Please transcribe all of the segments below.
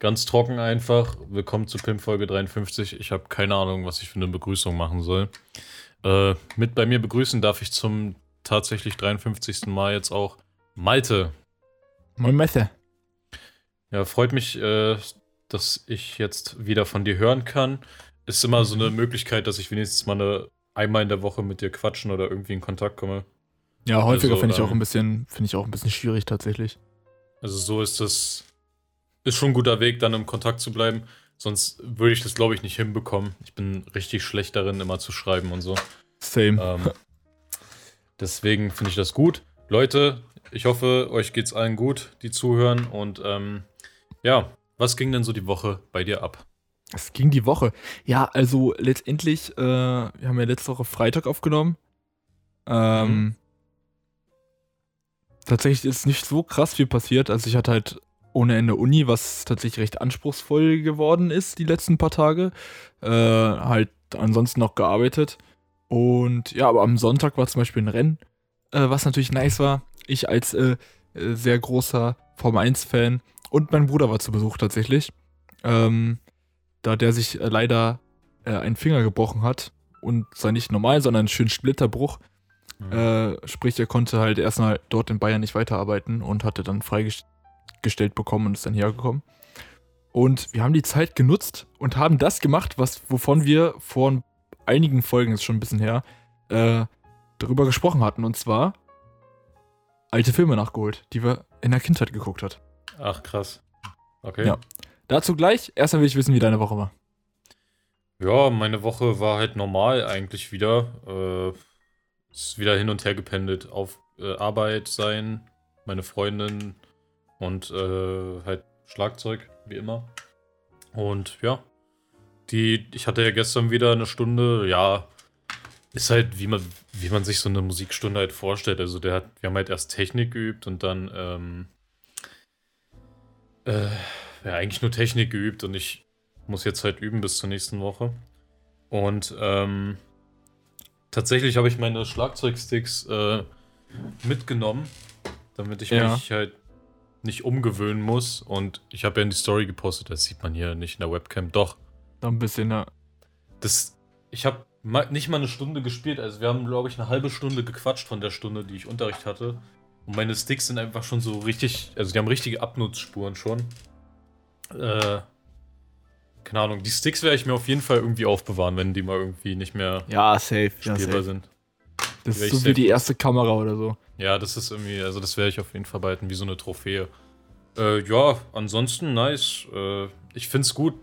Ganz trocken einfach. Willkommen zu Pimp Folge 53. Ich habe keine Ahnung, was ich für eine Begrüßung machen soll. Äh, mit bei mir begrüßen darf ich zum tatsächlich 53. Mal jetzt auch Malte. Moin Messe. Ja, freut mich, äh, dass ich jetzt wieder von dir hören kann. Ist immer so eine Möglichkeit, dass ich wenigstens mal eine, einmal in der Woche mit dir quatschen oder irgendwie in Kontakt komme. Ja, häufiger Also, finde ich auch ein bisschen, finde ich auch ein bisschen schwierig tatsächlich. Also so ist das, ist schon ein guter Weg, dann im Kontakt zu bleiben. Sonst würde ich das, glaube ich, nicht hinbekommen. Ich bin richtig schlecht darin, immer zu schreiben und so. Same. Ähm, deswegen finde ich das gut. Leute, ich hoffe, euch geht's allen gut, die zuhören. Und ähm, ja, was ging denn so die Woche bei dir ab? Es ging die Woche. Ja, also letztendlich, äh, wir haben ja letzte Woche Freitag aufgenommen. Ähm, Mhm. Tatsächlich ist nicht so krass viel passiert. Also ich hatte halt ohne Ende Uni, was tatsächlich recht anspruchsvoll geworden ist die letzten paar Tage. Äh, halt ansonsten noch gearbeitet. Und ja, aber am Sonntag war zum Beispiel ein Rennen, äh, was natürlich nice war. Ich als äh, äh, sehr großer Formel 1-Fan und mein Bruder war zu Besuch tatsächlich. Ähm, da der sich äh, leider äh, einen Finger gebrochen hat. Und zwar nicht normal, sondern einen schönen Splitterbruch. Äh, sprich, er konnte halt erstmal dort in Bayern nicht weiterarbeiten und hatte dann freigestellt bekommen und ist dann hergekommen. Und wir haben die Zeit genutzt und haben das gemacht, was, wovon wir vor einigen Folgen, ist schon ein bisschen her, äh, darüber gesprochen hatten. Und zwar alte Filme nachgeholt, die wir in der Kindheit geguckt hat. Ach, krass. Okay. Ja. Dazu gleich. Erstmal will ich wissen, wie deine Woche war. Ja, meine Woche war halt normal eigentlich wieder. Äh, ist wieder hin und her gependelt auf äh, Arbeit sein, meine Freundin und äh, halt Schlagzeug, wie immer. Und ja, die, ich hatte ja gestern wieder eine Stunde, ja, ist halt, wie man, wie man sich so eine Musikstunde halt vorstellt. Also der hat, wir haben halt erst Technik geübt und dann, ähm, äh, ja, eigentlich nur Technik geübt und ich muss jetzt halt üben bis zur nächsten Woche. Und ähm, tatsächlich habe ich meine Schlagzeugsticks äh, mitgenommen, damit ich Ja. mich halt nicht umgewöhnen muss. Und ich habe ja in die Story gepostet, das sieht man hier nicht in der Webcam. Doch, Da ein bisschen, ja. das, ich habe ma nicht mal eine Stunde gespielt. Also wir haben, glaube ich, eine halbe Stunde gequatscht von der Stunde, die ich Unterricht hatte. Und meine Sticks sind einfach schon so richtig, also die haben richtige Abnutzspuren schon. Äh, keine Ahnung, die Sticks werde ich mir auf jeden Fall irgendwie aufbewahren, wenn die mal irgendwie nicht mehr Ja, safe. Ja, spielbar safe. sind. Das Wäre ist so wie die erste Kamera oder so. Ja, das ist irgendwie, also das werde ich auf jeden Fall behalten, wie so eine Trophäe. Äh, ja, ansonsten nice. Äh, ich finde es gut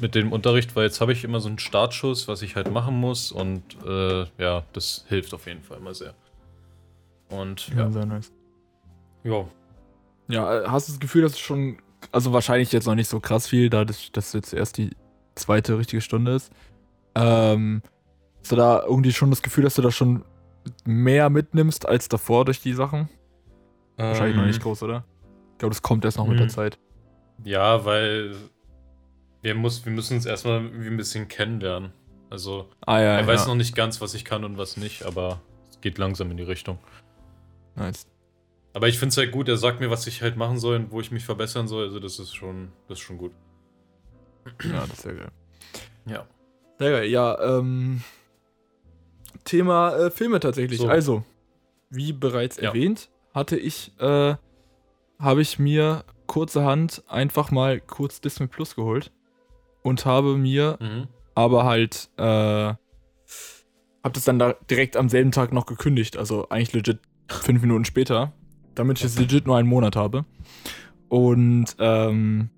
mit dem Unterricht, weil jetzt habe ich immer so einen Startschuss, was ich halt machen muss und äh, ja, das hilft auf jeden Fall immer sehr. Und Ja, ja, sehr nice. ja. Ja, äh, hast du das Gefühl, dass es schon, also wahrscheinlich jetzt noch nicht so krass viel, da das, das jetzt erst die zweite richtige Stunde ist. Ähm, hast du da irgendwie schon das Gefühl, dass du da schon mehr mitnimmst als davor durch die Sachen? Wahrscheinlich noch Ähm, nicht groß, oder? Ich glaube, das kommt erst noch mit der Mhm. Zeit. Ja, weil wir, muss, wir müssen uns erstmal ein bisschen kennenlernen. Also, Ah ja, er weiß ja. noch nicht ganz, was ich kann und was nicht, aber es geht langsam in die Richtung. Nice. Aber ich finde es halt gut, er sagt mir, was ich halt machen soll und wo ich mich verbessern soll. Also das ist schon, das ist schon gut. Ja, das ist sehr geil. Ja. Sehr geil, ja, ähm. Thema äh, Filme tatsächlich. So. Also, wie bereits Ja. erwähnt, hatte ich, äh, habe ich mir kurzerhand einfach mal kurz Disney Plus geholt und habe mir Mhm. aber halt, äh, hab das dann da direkt am selben Tag noch gekündigt, also eigentlich legit fünf Minuten später, damit ich es legit nur einen Monat habe. Und, ähm,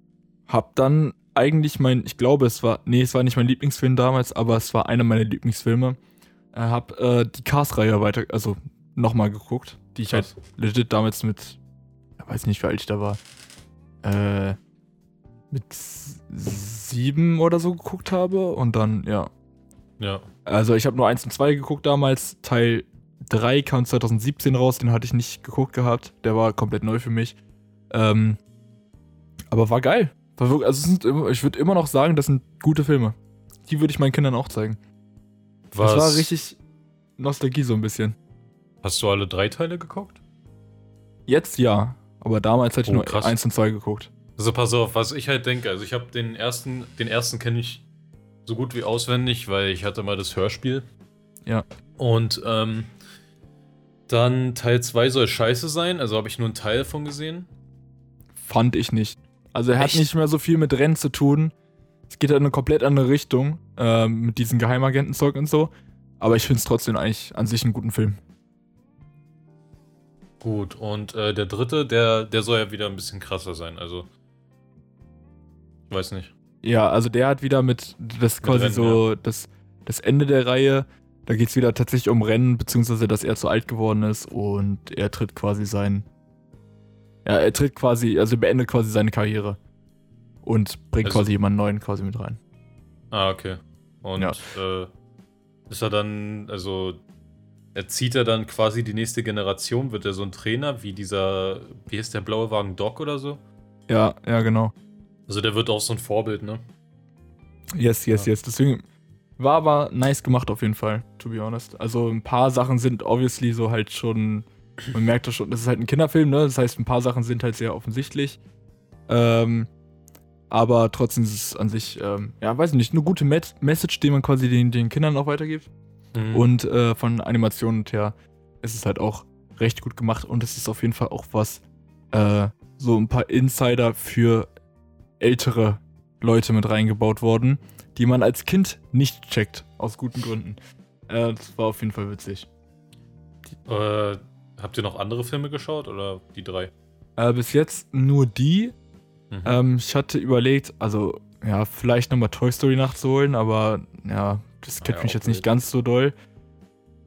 hab dann eigentlich mein, ich glaube, es war, nee, es war nicht mein Lieblingsfilm damals, aber es war einer meiner Lieblingsfilme. Äh, hab äh, die Cars-Reihe weiter, also nochmal geguckt, die ich halt Krass. legit damals mit, ich weiß nicht, wie alt ich da war, äh, mit sieben oder so geguckt habe und dann, ja. Ja. Also ich habe nur eins und zwei geguckt damals, Teil 3 kam 2017 raus, den hatte ich nicht geguckt gehabt, der war komplett neu für mich. Ähm, aber war geil. War wirklich, also sind, ich würde immer noch sagen, das sind gute Filme. Die würde ich meinen Kindern auch zeigen. Was, Das war richtig Nostalgie so ein bisschen. Hast du alle drei Teile geguckt? Jetzt ja, aber damals hätte ich Oh, nur krass. eins und zwei geguckt. Also pass auf, was ich halt denke, also ich habe den ersten, den ersten kenne ich so gut wie auswendig, weil ich hatte mal das Hörspiel. Ja. Und ähm, dann Teil 2 soll scheiße sein, also habe ich nur einen Teil davon gesehen. Fand ich nicht. Also er Echt? hat nicht mehr so viel mit Rennen zu tun. Es geht halt in eine komplett andere Richtung ähm, mit diesem Geheimagentenzeug und so. Aber ich finde es trotzdem eigentlich an sich einen guten Film. Gut, und äh, der dritte, der, der soll ja wieder ein bisschen krasser sein, also. Ich weiß nicht. Ja, also der hat wieder mit das quasi Rennen, so das, das Ende der Reihe. Da geht es wieder tatsächlich um Rennen, beziehungsweise dass er zu alt geworden ist und er tritt quasi sein. Ja, er tritt quasi, also beendet quasi seine Karriere. Und bringt Also- quasi jemanden neuen quasi mit rein. Ah, okay. Und Ja. äh, ist er dann, also erzieht er dann quasi die nächste Generation? Wird er so ein Trainer wie dieser, wie ist der blaue Wagen Doc oder so? Ja, ja, genau. Also der wird auch so ein Vorbild, ne? Yes, yes, Ja. yes. Deswegen war aber nice gemacht auf jeden Fall, to be honest. Also ein paar Sachen sind obviously so halt schon, man merkt das schon, das ist halt ein Kinderfilm, ne? Das heißt, ein paar Sachen sind halt sehr offensichtlich. Ähm, aber trotzdem ist es an sich, ähm, ja, weiß ich nicht, eine gute Message, die man quasi den, den Kindern auch weitergibt. Mhm. Und äh, von Animationen her ist es halt auch recht gut gemacht und es ist auf jeden Fall auch was, äh, so ein paar Insider für ältere Leute mit reingebaut worden, die man als Kind nicht checkt, aus guten Gründen. Äh, das war auf jeden Fall witzig. Äh, habt ihr noch andere Filme geschaut oder die drei? Äh, bis jetzt nur die. Mhm. Ähm, ich hatte überlegt, also ja, vielleicht nochmal Toy Story nachzuholen, aber ja, das catcht ja, mich jetzt nicht ganz so doll.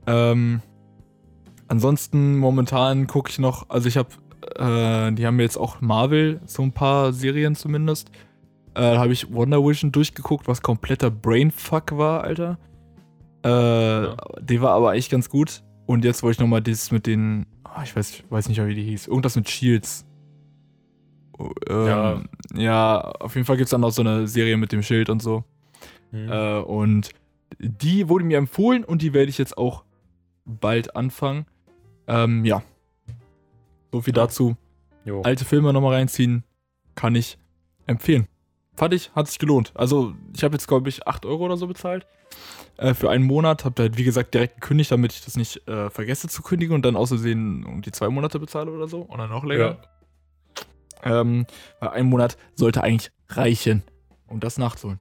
Ähm, ansonsten momentan gucke ich noch, also ich habe, äh, die haben mir jetzt auch Marvel, so ein paar Serien zumindest. Äh, da habe ich Wonder Vision durchgeguckt, was kompletter Brainfuck war, Alter. Äh, Die war aber eigentlich ganz gut. Und jetzt wollte ich nochmal das mit den, ah, ich weiß, weiß nicht mehr, wie die hieß. Irgendwas mit Shields. Oh, Ja. Ähm, ja, auf jeden Fall gibt es dann noch so eine Serie mit dem Schild und so. Mhm. Äh, und die wurde mir empfohlen und die werde ich jetzt auch bald anfangen. Ähm, ja. So viel Ja. dazu. jo. Alte Filme nochmal reinziehen, kann ich empfehlen. Fand ich, hat sich gelohnt. Also, ich habe jetzt, glaube ich, 8 Euro oder so bezahlt. Äh, für einen Monat. Hab da halt, wie gesagt, direkt gekündigt, damit ich das nicht äh, vergesse zu kündigen und dann außersehen um die zwei Monate bezahle oder so. Oder noch länger. Ähm, weil ein Monat sollte eigentlich reichen, um das nachzuholen.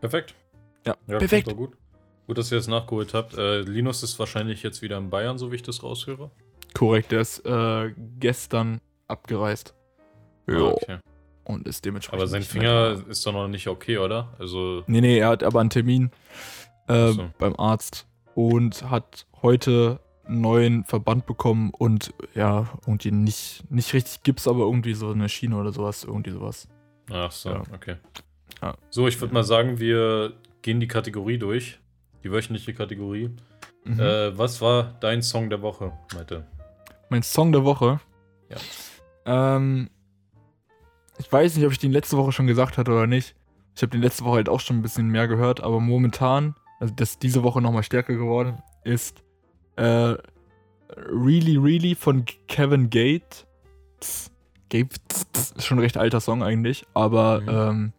Perfekt. Ja, Ja, perfekt. Gut. gut, dass ihr das nachgeholt habt. Äh, Linus ist wahrscheinlich jetzt wieder in Bayern, so wie ich das raushöre. Korrekt, der ist äh, gestern abgereist. Ah, okay. Und ist dementsprechend. Aber sein nicht mehr. Finger ist doch noch nicht okay, oder? Also, Nee, nee, er hat aber einen Termin äh, so. beim Arzt und hat heute neuen Verband bekommen und ja, irgendwie nicht, nicht richtig Gips, aber irgendwie so eine Schiene oder sowas, irgendwie sowas. ach so, Ja. okay. Ja. So, ich würde mal sagen, wir gehen die Kategorie durch. Die wöchentliche Kategorie. Mhm. Äh, was war dein Song der Woche, Malte? mein Song der Woche. Ja. Ähm, ich weiß nicht, ob ich den letzte Woche schon gesagt hatte oder nicht. Ich habe den letzte Woche halt auch schon ein bisschen mehr gehört, aber momentan, also das diese Woche nochmal stärker geworden, ist äh, Really Really von Kevin Gates. Gates ist schon ein recht alter Song eigentlich, aber Mhm. ähm,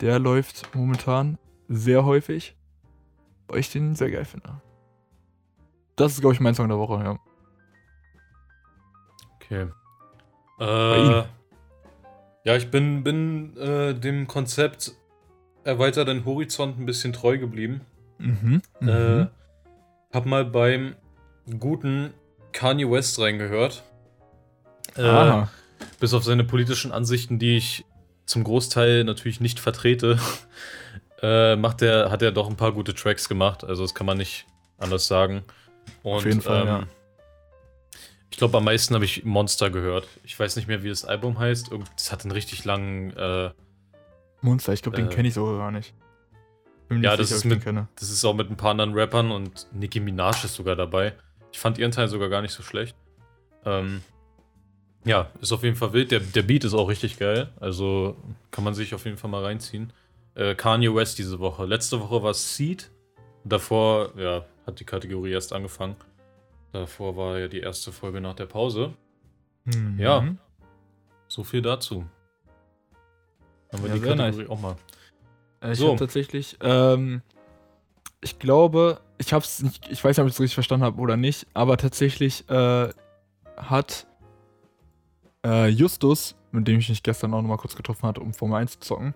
der läuft momentan sehr häufig, weil ich den sehr geil finde. Das ist, glaube ich, mein Song der Woche, ja. Okay. Äh, ja, ich bin, bin äh, dem Konzept erweitert deinen Horizont ein bisschen treu geblieben. Mhm. Äh, hab mal beim guten Kanye West reingehört. Äh, bis auf seine politischen Ansichten, die ich zum Großteil natürlich nicht vertrete, äh, macht er, hat er doch ein paar gute Tracks gemacht. Also das kann man nicht anders sagen. Und, Auf jeden Fall, ja. Ich glaube, am meisten habe ich Monster gehört. Ich weiß nicht mehr, wie das Album heißt. Das hat einen richtig langen. Äh, Monster, ich glaube, den Äh, kenne ich sogar gar nicht. Bin ja, nicht das sicher, ist mit- das ist auch mit ein paar anderen Rappern und Nicki Minaj ist sogar dabei. Ich fand ihren Teil sogar gar nicht so schlecht. Ähm, ja, ist auf jeden Fall wild. Der, der Beat ist auch richtig geil. Also kann man sich auf jeden Fall mal reinziehen. Äh, Kanye West diese Woche. Letzte Woche war Seed. Davor, ja, hat die Kategorie erst angefangen. Davor war ja die erste Folge nach der Pause. Mhm. Ja. So viel dazu. Haben wir ja, die Kategorie nice. auch mal. Äh, ich so. habe tatsächlich, ähm, ich glaube, ich habe es nicht, ich weiß nicht, ob ich es richtig verstanden habe oder nicht, aber tatsächlich äh, hat äh, Justus, mit dem ich mich gestern auch nochmal kurz getroffen hatte, um Formel 1 zu zocken,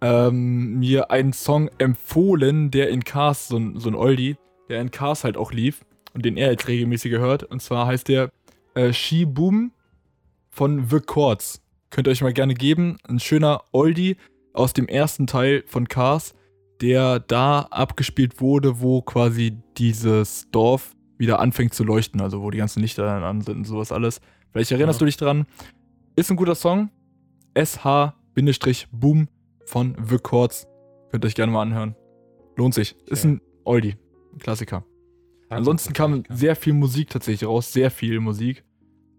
ähm, mir einen Song empfohlen, der in Cars, so, so ein Oldie, der in Cars halt auch lief und den er jetzt regelmäßig gehört. Und zwar heißt der äh, She Boom von The Chords. Könnt ihr euch mal gerne geben. Ein schöner Oldie aus dem ersten Teil von Cars, der da abgespielt wurde, wo quasi dieses Dorf wieder anfängt zu leuchten, also wo die ganzen Lichter dann an sind und sowas alles. Vielleicht erinnerst ja. du dich dran. Ist ein guter Song. SH-Boom von The Chords. Könnt ihr euch gerne mal anhören. Lohnt sich. Okay. Ist ein Oldie. Ein Klassiker. Ansonsten kam sehr viel Musik tatsächlich raus. Sehr viel Musik.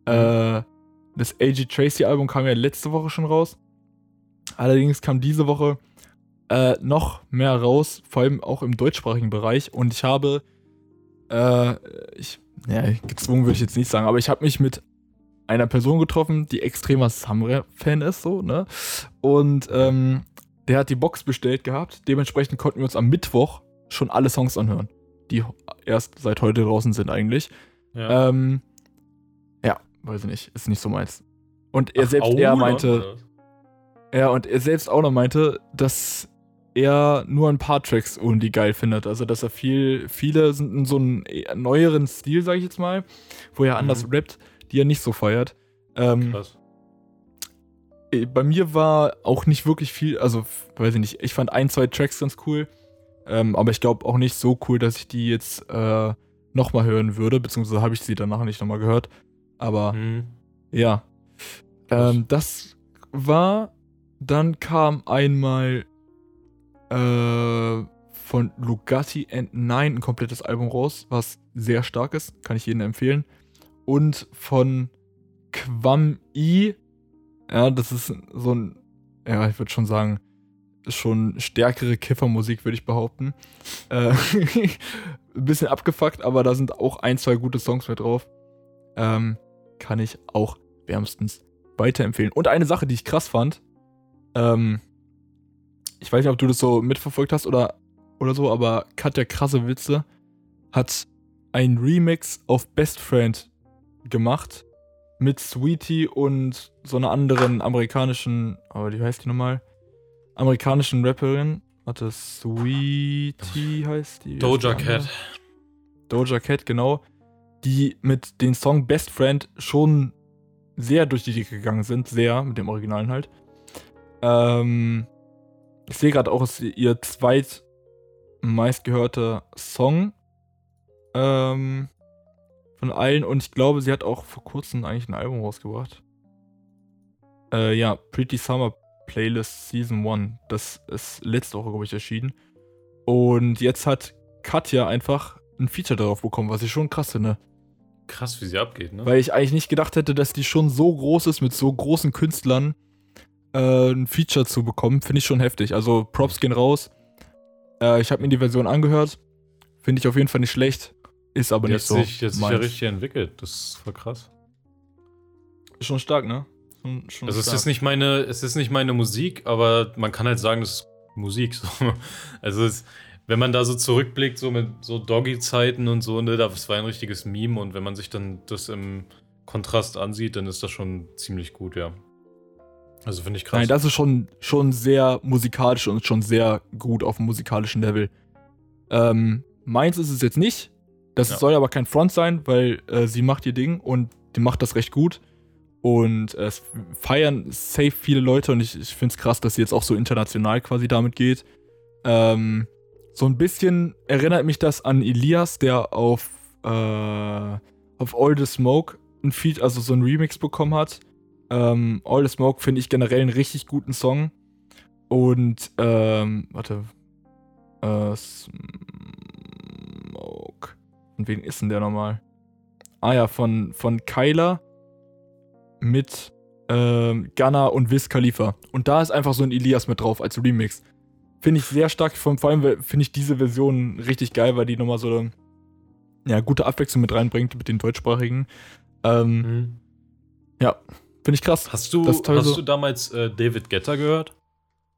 Mhm. Äh, das A.G. Tracy Album kam ja letzte Woche schon raus. Allerdings kam diese Woche äh, noch mehr raus, vor allem auch im deutschsprachigen Bereich. Und ich habe, äh, ich, ja, gezwungen würde ich jetzt nicht sagen, aber ich habe mich mit einer Person getroffen, die extremer Samra-Fan ist, so, ne? Und ähm, der hat die Box bestellt gehabt. Dementsprechend konnten wir uns am Mittwoch schon alle Songs anhören, die erst seit heute draußen sind eigentlich. Ja, ähm, ja weiß ich nicht, ist nicht so meins. Und er Ach, selbst, er meinte, ja, und er selbst auch noch meinte, dass er nur ein paar Tracks irgendwie geil findet. Also, dass er viel, viele sind in so einem neueren Stil, sag ich jetzt mal, wo er anders mhm. rappt, die er nicht so feiert. Ähm, Krass. Äh, bei mir war auch nicht wirklich viel, also, weiß ich nicht, ich fand ein, zwei Tracks ganz cool. Ähm, aber ich glaube auch nicht so cool, dass ich die jetzt äh, nochmal hören würde, beziehungsweise habe ich sie danach nicht nochmal gehört. Aber mhm. ja. Ähm, das war. Dann kam einmal äh, von Lugatti and Nine ein komplettes Album raus, was sehr stark ist, kann ich jedem empfehlen. Und von Quam I, ja, das ist so ein, ja, ich würde schon sagen, schon stärkere Kiffermusik, würde ich behaupten. Äh, ein bisschen abgefuckt, aber da sind auch ein, zwei gute Songs mit drauf. Ähm, kann ich auch wärmstens weiterempfehlen. Und eine Sache, die ich krass fand, ähm, ich weiß nicht, ob du das so mitverfolgt hast oder, oder so, aber Katja Krasse Witze hat ein Remix auf Best Friend gemacht mit Sweetie und so einer anderen amerikanischen, aber wie heißt die nochmal? Amerikanischen Rapperin. Warte, Sweetie heißt die. Doja Cat. Doja Cat, genau. Die mit dem Song Best Friend schon sehr durch die Decke gegangen sind. Sehr, mit dem Originalen halt. Ähm, ich sehe gerade auch, es ist ihr zweit meistgehörter Song ähm, von allen und ich glaube, sie hat auch vor kurzem eigentlich ein Album rausgebracht. Äh, ja, Pretty Summer Playlist Season 1. Das ist letzte Woche, glaube ich, erschienen. Und jetzt hat Katja einfach ein Feature darauf bekommen, was ich schon krass finde. Krass, wie sie abgeht, ne? Weil ich eigentlich nicht gedacht hätte, dass die schon so groß ist mit so großen Künstlern äh, ein Feature zu bekommen, finde ich schon heftig. Also Props gehen raus. Äh, ich habe mir die Version angehört. Finde ich auf jeden Fall nicht schlecht. Ist aber nicht so. Sich, jetzt sich ja richtig entwickelt. Das ist voll krass. Ist schon stark, ne? Schon, schon also stark. es ist nicht meine, es ist nicht meine Musik, aber man kann halt sagen, das ist Musik. So. Also es, wenn man da so zurückblickt, so mit so Doggy-Zeiten und so, ne, das war ein richtiges Meme und wenn man sich dann das im Kontrast ansieht, dann ist das schon ziemlich gut, ja. Also finde ich krass. Nein, das ist schon, schon sehr musikalisch und schon sehr gut auf dem musikalischen Level. Ähm, meins ist es jetzt nicht. Das ja. soll aber kein Front sein, weil äh, sie macht ihr Ding und die macht das recht gut. Und äh, es feiern safe viele Leute und ich, ich finde es krass, dass sie jetzt auch so international quasi damit geht. Ähm, so ein bisschen erinnert mich das an Elias, der auf, äh, auf All the Smoke ein Feed, also so ein Remix bekommen hat. Ähm, All the Smoke finde ich generell einen richtig guten Song. Und, ähm, warte. Äh, Smoke. Von wem ist denn der nochmal? Ah ja, von, von Kyler mit ähm, Gunna und Wiz Khalifa. Und da ist einfach so ein Elias mit drauf als Remix. Finde ich sehr stark. Vor allem finde ich diese Version richtig geil, weil die nochmal so eine ja, gute Abwechslung mit reinbringt mit den deutschsprachigen. Ähm, mhm. Ja, Finde ich krass. Hast du, hast du damals äh, David Getter gehört?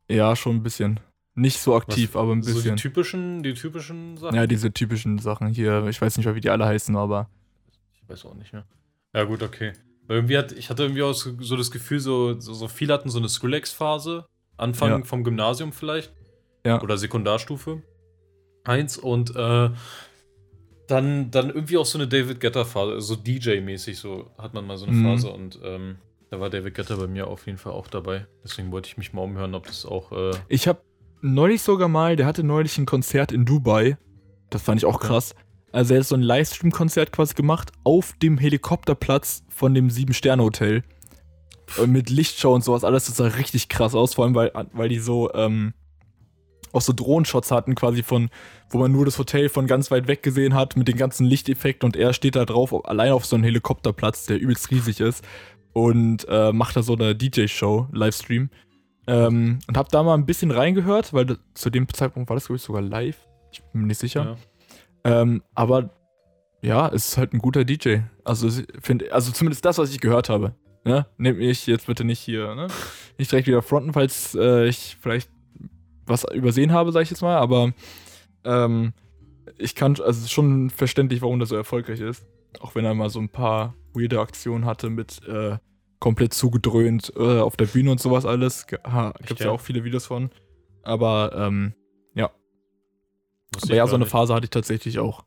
Ja, schon ein bisschen. Nicht so aktiv, aber ein So die bisschen. typischen, die typischen Sachen? ja, diese typischen Sachen hier. Ich weiß nicht mehr, wie die alle heißen, aber. Ich weiß auch nicht mehr. Ja, gut, okay. Weil irgendwie hat, ich hatte irgendwie auch so so das Gefühl, so, so, so viele hatten so eine Skrillex-Phase. Anfang Ja. vom Gymnasium vielleicht. Ja. Oder Sekundarstufe. Eins und äh, dann, dann irgendwie auch so eine David Getter-Phase, so DJ-mäßig, so hat man mal so eine Mhm. Phase und ähm, da war David Getter bei mir auf jeden Fall auch dabei. Deswegen wollte ich mich mal umhören, ob das auch. Äh, Ich habe neulich sogar mal, der hatte neulich ein Konzert in Dubai. Das fand ich auch krass. Also er hat so ein Livestream-Konzert quasi gemacht auf dem Helikopterplatz von dem Sieben-Sterne-Hotel. Äh, Mit Lichtshow und sowas, alles das sah richtig krass aus, vor allem weil, weil die so ähm, auch so Drohenshots hatten, quasi von, wo man nur das Hotel von ganz weit weg gesehen hat, mit den ganzen Lichteffekten und er steht da drauf, auf- allein auf so einem Helikopterplatz, der übelst riesig ist und äh, macht da so eine DJ-Show, Livestream. Ähm, und hab da mal ein bisschen reingehört, weil das, zu dem Zeitpunkt war das, glaube ich, sogar live. Ich bin mir nicht sicher. ja. Ähm, aber ja, es ist halt ein guter DJ. Also, find, also zumindest das, was ich gehört habe. Ne? Nehmt mich jetzt bitte nicht hier, ne? Nicht direkt wieder fronten, falls äh, ich vielleicht was übersehen habe, sag ich jetzt mal, aber ähm, ich kann, also es ist schon verständlich, warum der so erfolgreich ist. Auch wenn er mal so ein paar weirde Aktionen hatte mit äh, komplett zugedröhnt äh, auf der Bühne und sowas alles. Echt, Gibt's ja ja? auch viele Videos von. Aber ähm, Wusste aber ja, so eine nicht. Phase hatte ich tatsächlich auch.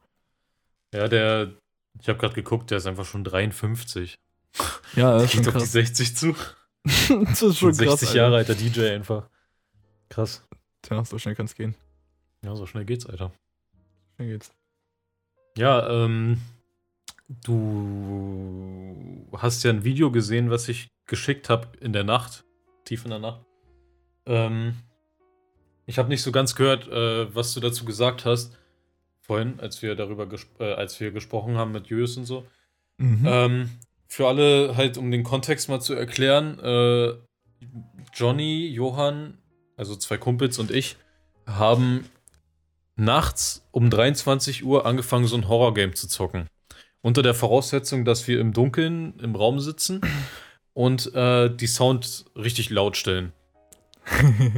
Ja, der. Ich habe gerade geguckt, der ist einfach schon 53. Ja, das ist Geht auf die krass. 60 zu. das ist schon 60 krass. Alter. Jahre alter DJ einfach. Krass. Tja, so schnell kann es gehen. Ja, so schnell geht's, Alter. Schnell geht's. Ja, ähm. Du hast ja ein Video gesehen, was ich geschickt habe in der Nacht. Tief in der Nacht. Ähm. Ich habe nicht so ganz gehört, äh, was du dazu gesagt hast. Vorhin, als wir darüber äh, als wir gesprochen haben mit Jös und so. Mhm. Ähm, für alle halt, um den Kontext mal zu erklären, äh, Johnny, Johann, also zwei Kumpels und ich, haben nachts um 23 Uhr angefangen, so ein Horrorgame zu zocken. Unter der Voraussetzung, dass wir im Dunkeln im Raum sitzen und äh, die Sound richtig laut stellen.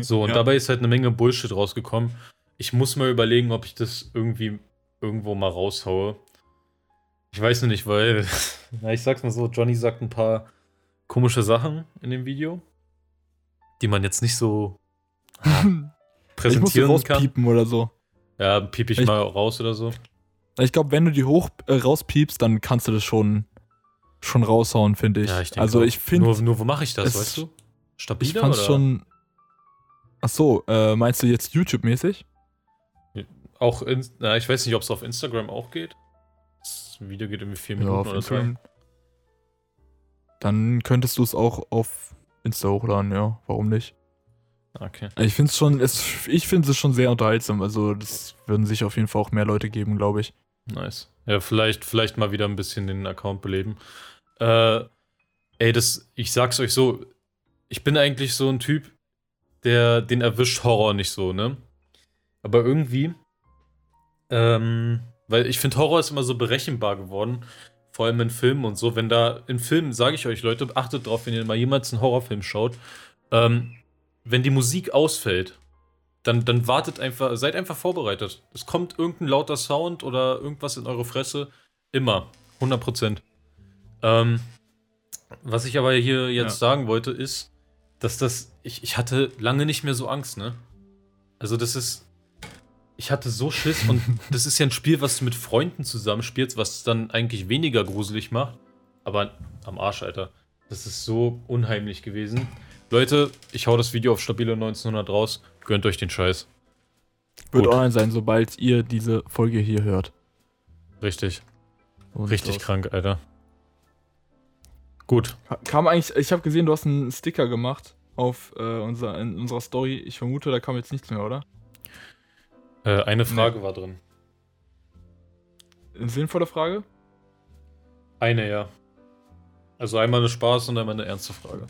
So, und Ja. dabei ist halt eine Menge Bullshit rausgekommen. Ich muss mal überlegen, ob ich das irgendwie irgendwo mal raushaue. Ich weiß noch nicht, weil, na, ich sag's mal so, Johnny sagt ein paar komische Sachen in dem Video, die man jetzt nicht so ich muss sie präsentieren kann. oder so. Ja, piep ich, Ich- mal raus oder so. Ich glaube, wenn du die hoch äh, rauspiepst, dann kannst du das schon, schon raushauen, finde ich. Ja, ich denke also ich finde, Nur, nur wo mache ich das, es- weißt du? ich Stabiler fand's oder? schon. Ach so, äh, meinst du jetzt YouTube-mäßig? Auch, in, na, ich weiß nicht, ob es auf Instagram auch geht. Das Video geht irgendwie vier Minuten auf oder. Instagram. Dann könntest du es auch auf Insta hochladen, ja. Warum nicht? Okay. Ich finde es schon, es, ich finde es schon sehr unterhaltsam. Also, das würden sich auf jeden Fall auch mehr Leute geben, glaube ich. Nice. Ja, vielleicht, vielleicht mal wieder ein bisschen den Account beleben. Äh, ey, das, ich sag's euch so, ich bin eigentlich so ein Typ, der, den erwischt Horror nicht so, ne? Aber irgendwie, ähm, weil ich finde, Horror ist immer so berechenbar geworden, vor allem in Filmen und so. Wenn da, in Filmen, sage ich euch, Leute, achtet drauf, wenn ihr mal jemals einen Horrorfilm schaut, ähm, wenn die Musik ausfällt, dann, dann wartet einfach, seid einfach vorbereitet. Es kommt irgendein lauter Sound oder irgendwas in eure Fresse. Immer. 100 Prozent. Ähm, was ich aber hier jetzt sagen wollte, ist, dass das, ich, ich hatte lange nicht mehr so Angst, ne? Also das ist, ich hatte so Schiss und das ist ja ein Spiel, was du mit Freunden zusammenspielst, was es dann eigentlich weniger gruselig macht. Aber am Arsch, Alter. Das ist so unheimlich gewesen. Leute, ich hau das Video auf stabile 1900 raus. Gönnt euch den Scheiß. Wird Gut. online sein, sobald ihr diese Folge hier hört. Richtig. Sieht's Richtig aus. krank, Alter. Gut. Ka- Kam eigentlich, ich habe gesehen, du hast einen Sticker gemacht auf äh, unser, in unserer Story. Ich vermute, da kam jetzt nichts mehr, oder? Äh, eine Frage war drin. Eine sinnvolle Frage? Eine, ja. Also einmal eine Spaß und einmal eine ernste Frage.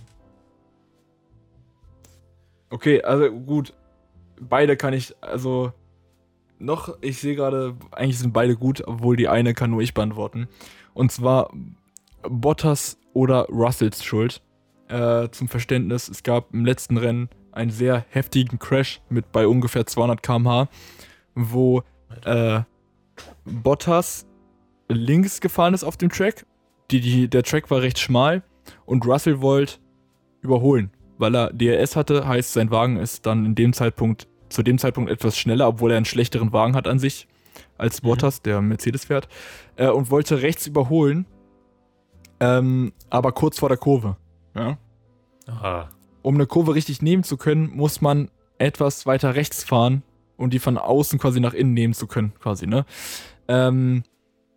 Okay, also gut. Beide kann ich, also noch, ich sehe gerade, eigentlich sind beide gut, obwohl die eine kann nur ich beantworten. Und zwar Bottas oder Russells Schuld. Äh, zum Verständnis, es gab im letzten Rennen einen sehr heftigen Crash mit bei ungefähr 200 km/h, wo äh, Bottas links gefahren ist auf dem Track. Die, die, der Track war recht schmal und Russell wollte überholen, weil er DRS hatte, heißt sein Wagen ist dann in dem Zeitpunkt, zu dem Zeitpunkt etwas schneller, obwohl er einen schlechteren Wagen hat an sich als Mhm. Bottas, der Mercedes fährt, äh, und wollte rechts überholen, ähm, aber kurz vor der Kurve. Ja? Ah, um eine Kurve richtig nehmen zu können, muss man etwas weiter rechts fahren und die von außen quasi nach innen nehmen zu können, quasi, ne? Ähm,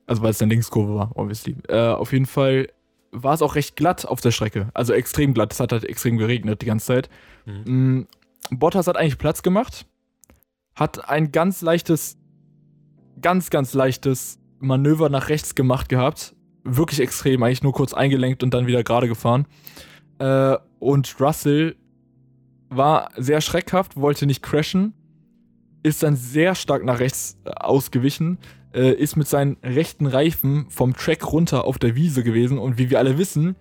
also weil es eine Linkskurve war, obviously. Äh, auf jeden Fall war es auch recht glatt auf der Strecke. Also extrem glatt. Es hat halt extrem geregnet die ganze Zeit. Mhm. Mm, Bottas hat eigentlich Platz gemacht, hat ein ganz leichtes, ganz, ganz leichtes Manöver nach rechts gemacht gehabt. Wirklich extrem, eigentlich nur kurz eingelenkt und dann wieder gerade gefahren. Äh, und Russell war sehr schreckhaft, wollte nicht crashen, ist dann sehr stark nach rechts äh, ausgewichen, äh, ist mit seinen rechten Reifen vom Track runter auf der Wiese gewesen und wie wir alle wissen,